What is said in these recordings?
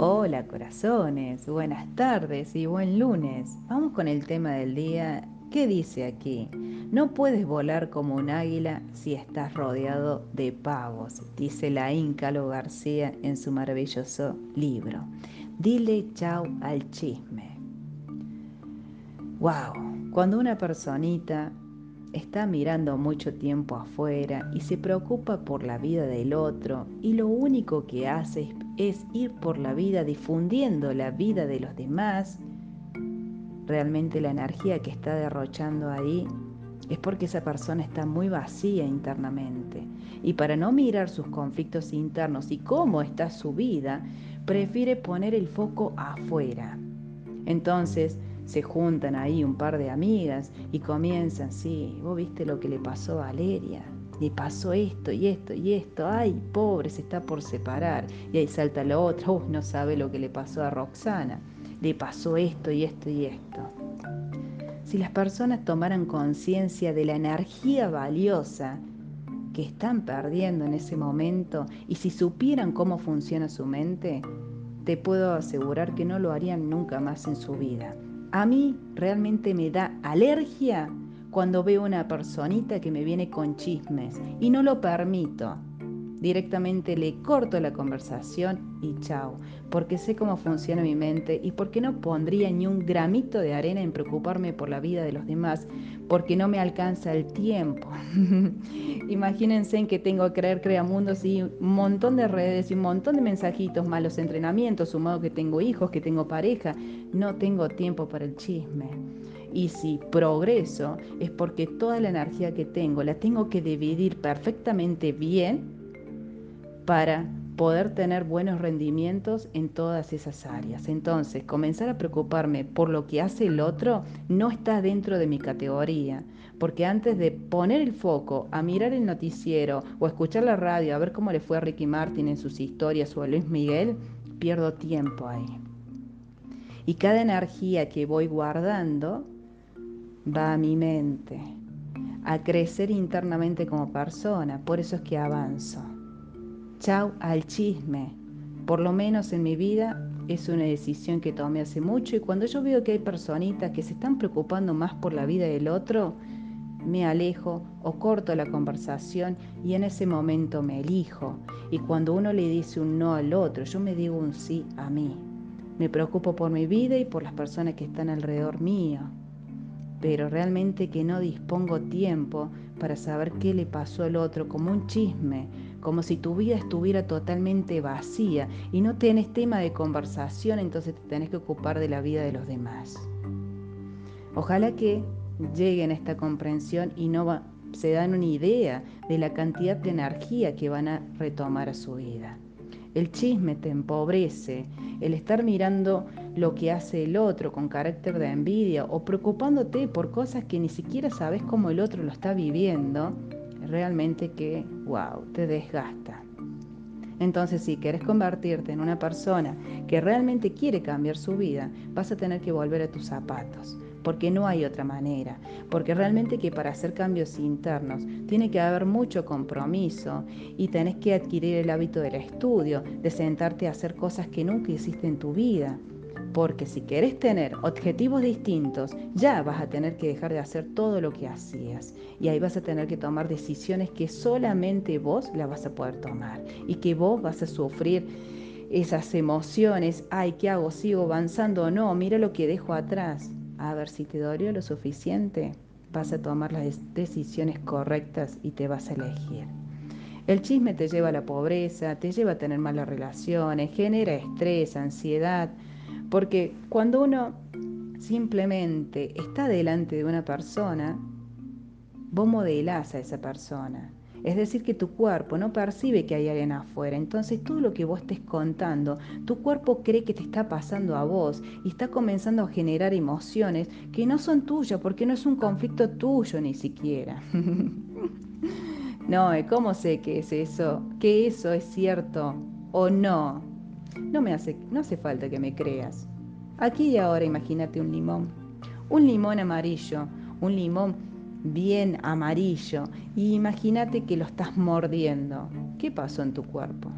Hola corazones, buenas tardes y buen lunes. Vamos con el tema del día. ¿Qué dice aquí? No puedes volar como un águila si estás rodeado de pavos, dice la Íncalo García en su maravilloso libro. Dile chau al chisme. Wow, cuando una personita está mirando mucho tiempo afuera y se preocupa por la vida del otro y lo único que hace es ir por la vida difundiendo la vida de los demás, realmente la energía que está derrochando ahí es porque esa persona está muy vacía internamente. Y para no mirar sus conflictos internos y cómo está su vida, prefiere poner el foco afuera. Entonces, se juntan ahí un par de amigas y comienzan, sí, vos viste lo que le pasó a Valeria, le pasó esto y esto y esto, ay, pobre, se está por separar. Y ahí salta la otra, no sabe lo que le pasó a Roxana, le pasó esto y esto y esto. Si las personas tomaran conciencia de la energía valiosa que están perdiendo en ese momento y si supieran cómo funciona su mente, te puedo asegurar que no lo harían nunca más en su vida. A mí realmente me da alergia cuando veo una personita que me viene con chismes y no lo permito. Directamente le corto la conversación y chao, porque sé cómo funciona mi mente y porque no pondría ni un gramito de arena en preocuparme por la vida de los demás, porque no me alcanza el tiempo. Imagínense en que tengo que creer creamundos y un montón de redes y un montón de mensajitos, malos entrenamientos, sumado que tengo hijos, que tengo pareja, no tengo tiempo para el chisme. Y si progreso es porque toda la energía que tengo la tengo que dividir perfectamente bien para poder tener buenos rendimientos en todas esas áreas. Entonces, comenzar a preocuparme por lo que hace el otro no está dentro de mi categoría, porque antes de poner el foco a mirar el noticiero o escuchar la radio a ver cómo le fue a Ricky Martin en sus historias o a Luis Miguel, pierdo tiempo ahí. Y cada energía que voy guardando va a mi mente, a crecer internamente como persona, por eso es que avanzo. Chau al chisme. Por lo menos en mi vida es una decisión que tomé hace mucho y cuando yo veo que hay personitas que se están preocupando más por la vida del otro, me alejo o corto la conversación y en ese momento me elijo. Y cuando uno le dice un no al otro, yo me digo un sí a mí. Me preocupo por mi vida y por las personas que están alrededor mío. Pero realmente que no dispongo tiempo para saber qué le pasó al otro como un chisme, como si tu vida estuviera totalmente vacía y no tenés tema de conversación, entonces te tenés que ocupar de la vida de los demás. Ojalá que lleguen a esta comprensión y no se dan una idea de la cantidad de energía que van a retomar a su vida. El chisme te empobrece, el estar mirando lo que hace el otro con carácter de envidia o preocupándote por cosas que ni siquiera sabes cómo el otro lo está viviendo, realmente que, wow, te desgasta. Entonces, si quieres convertirte en una persona que realmente quiere cambiar su vida, vas a tener que volver a tus zapatos, porque no hay otra manera, porque realmente que para hacer cambios internos tiene que haber mucho compromiso y tenés que adquirir el hábito del estudio, de sentarte a hacer cosas que nunca hiciste en tu vida. Porque si querés tener objetivos distintos, ya vas a tener que dejar de hacer todo lo que hacías. Y ahí vas a tener que tomar decisiones que solamente vos las vas a poder tomar. Y que vos vas a sufrir esas emociones. Ay, ¿qué hago? ¿Sigo avanzando o no? Mira lo que dejo atrás. A ver si te dolió lo suficiente. Vas a tomar las decisiones correctas y te vas a elegir. El chisme te lleva a la pobreza, te lleva a tener malas relaciones, genera estrés, ansiedad, porque cuando uno simplemente está delante de una persona, vos modelás a esa persona. Es decir, que tu cuerpo no percibe que hay alguien afuera. Entonces todo lo que vos estés contando, tu cuerpo cree que te está pasando a vos y está comenzando a generar emociones que no son tuyas, porque no es un conflicto tuyo ni siquiera. no, ¿cómo sé que es eso? Que eso es cierto o no. No me hace, no hace falta que me creas. Aquí y ahora imagínate un limón. Un limón amarillo, un limón bien amarillo. Y imagínate que lo estás mordiendo. ¿Qué pasó en tu cuerpo?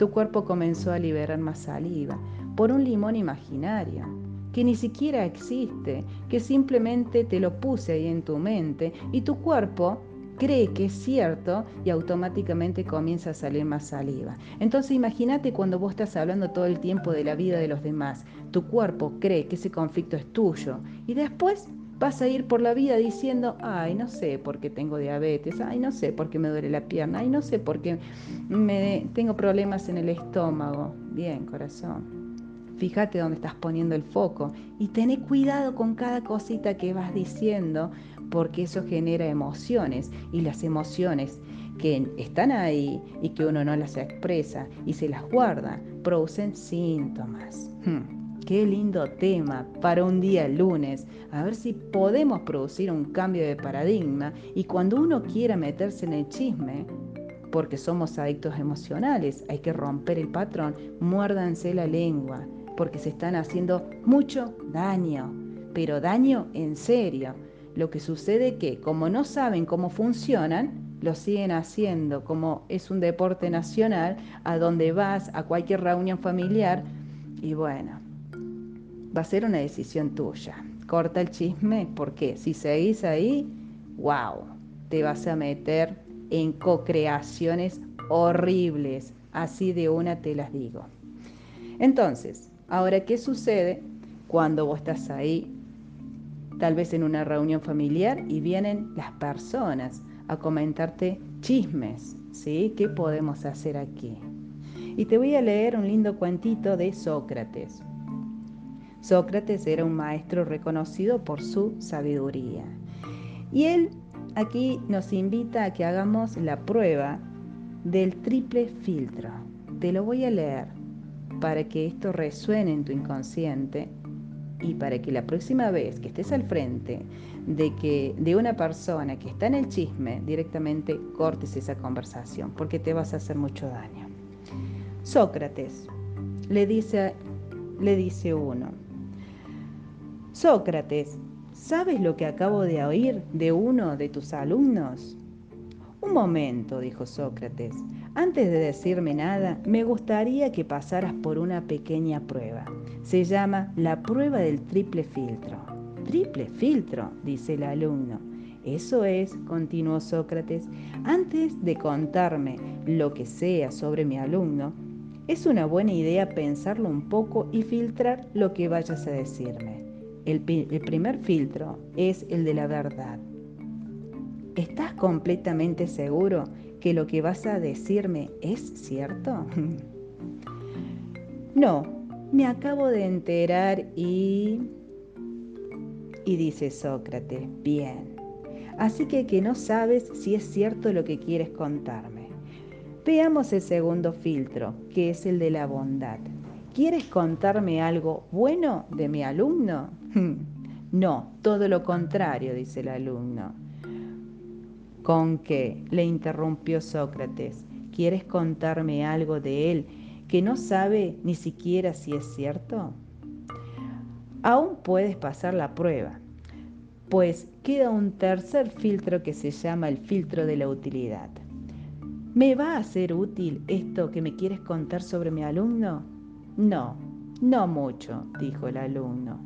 tu cuerpo comenzó a liberar más saliva por un limón imaginario que ni siquiera existe, que simplemente te lo puse ahí en tu mente y tu cuerpo cree que es cierto y automáticamente comienza a salir más saliva. Entonces imagínate cuando vos estás hablando todo el tiempo de la vida de los demás, tu cuerpo cree que ese conflicto es tuyo y después vas a ir por la vida diciendo, ay, no sé por qué tengo diabetes, ay, no sé por qué me duele la pierna, ay, no sé por qué me, tengo problemas en el estómago. Bien, corazón. Fíjate dónde estás poniendo el foco y ten cuidado con cada cosita que vas diciendo porque eso genera emociones y las emociones que están ahí y que uno no las expresa y se las guarda producen síntomas. Hmm. Qué lindo tema para un día lunes. A ver si podemos producir un cambio de paradigma y cuando uno quiera meterse en el chisme, porque somos adictos emocionales, hay que romper el patrón, muérdanse la lengua, porque se están haciendo mucho daño, pero daño en serio. Lo que sucede que como no saben cómo funcionan, lo siguen haciendo como es un deporte nacional, a donde vas, a cualquier reunión familiar, y bueno, va a ser una decisión tuya. Corta el chisme porque si seguís ahí, wow, te vas a meter en co-creaciones horribles. Así de una te las digo. Entonces, ahora, ¿qué sucede cuando vos estás ahí, tal vez en una reunión familiar, y vienen las personas a comentarte chismes? ¿Sí? ¿Qué podemos hacer aquí? Y te voy a leer un lindo cuentito de Sócrates. Sócrates era un maestro reconocido por su sabiduría. Y él aquí nos invita a que hagamos la prueba del triple filtro. Te lo voy a leer para que esto resuene en tu inconsciente y para que la próxima vez que estés al frente de que de una persona que está en el chisme directamente cortes esa conversación porque te vas a hacer mucho daño. Sócrates le dice le dice uno, Sócrates, ¿sabes lo que acabo de oír de uno de tus alumnos? Un momento, dijo Sócrates. Antes de decirme nada, me gustaría que pasaras por una pequeña prueba. Se llama la prueba del triple filtro. ¿Triple filtro? dice el alumno. Eso es, continuó Sócrates, antes de contarme lo que sea sobre mi alumno, es una buena idea pensarlo un poco y filtrar lo que vayas a decirme. El, primer filtro es el de la verdad. ¿Estás completamente seguro que lo que vas a decirme es cierto? no, me acabo de enterar y... Y dice Sócrates, bien. Así que que no sabes si es cierto lo que quieres contarme. Veamos el segundo filtro, que es el de la bondad. ¿Quieres contarme algo bueno de mi alumno? No, todo lo contrario, dice el alumno. ¿Con qué? le interrumpió Sócrates. ¿Quieres contarme algo de él que no sabe ni siquiera si es cierto? Aún puedes pasar la prueba, pues queda un tercer filtro que se llama el filtro de la utilidad. ¿Me va a ser útil esto que me quieres contar sobre mi alumno? No, no mucho, dijo el alumno.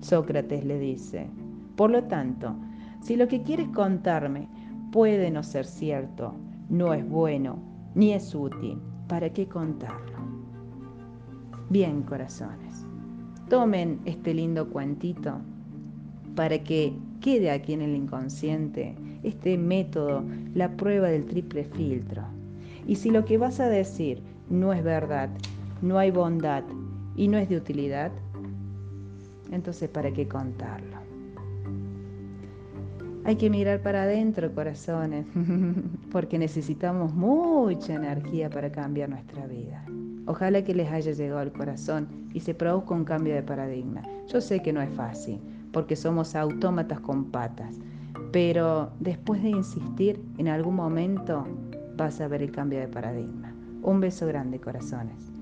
Sócrates le dice, por lo tanto, si lo que quieres contarme puede no ser cierto, no es bueno, ni es útil, ¿para qué contarlo? Bien, corazones, tomen este lindo cuentito para que quede aquí en el inconsciente este método, la prueba del triple filtro. Y si lo que vas a decir no es verdad, no hay bondad y no es de utilidad, entonces ¿para qué contarlo? Hay que mirar para adentro, corazones, porque necesitamos mucha energía para cambiar nuestra vida. Ojalá que les haya llegado al corazón y se produzca un cambio de paradigma. Yo sé que no es fácil, porque somos autómatas con patas, pero después de insistir, en algún momento vas a ver el cambio de paradigma. Un beso grande, corazones.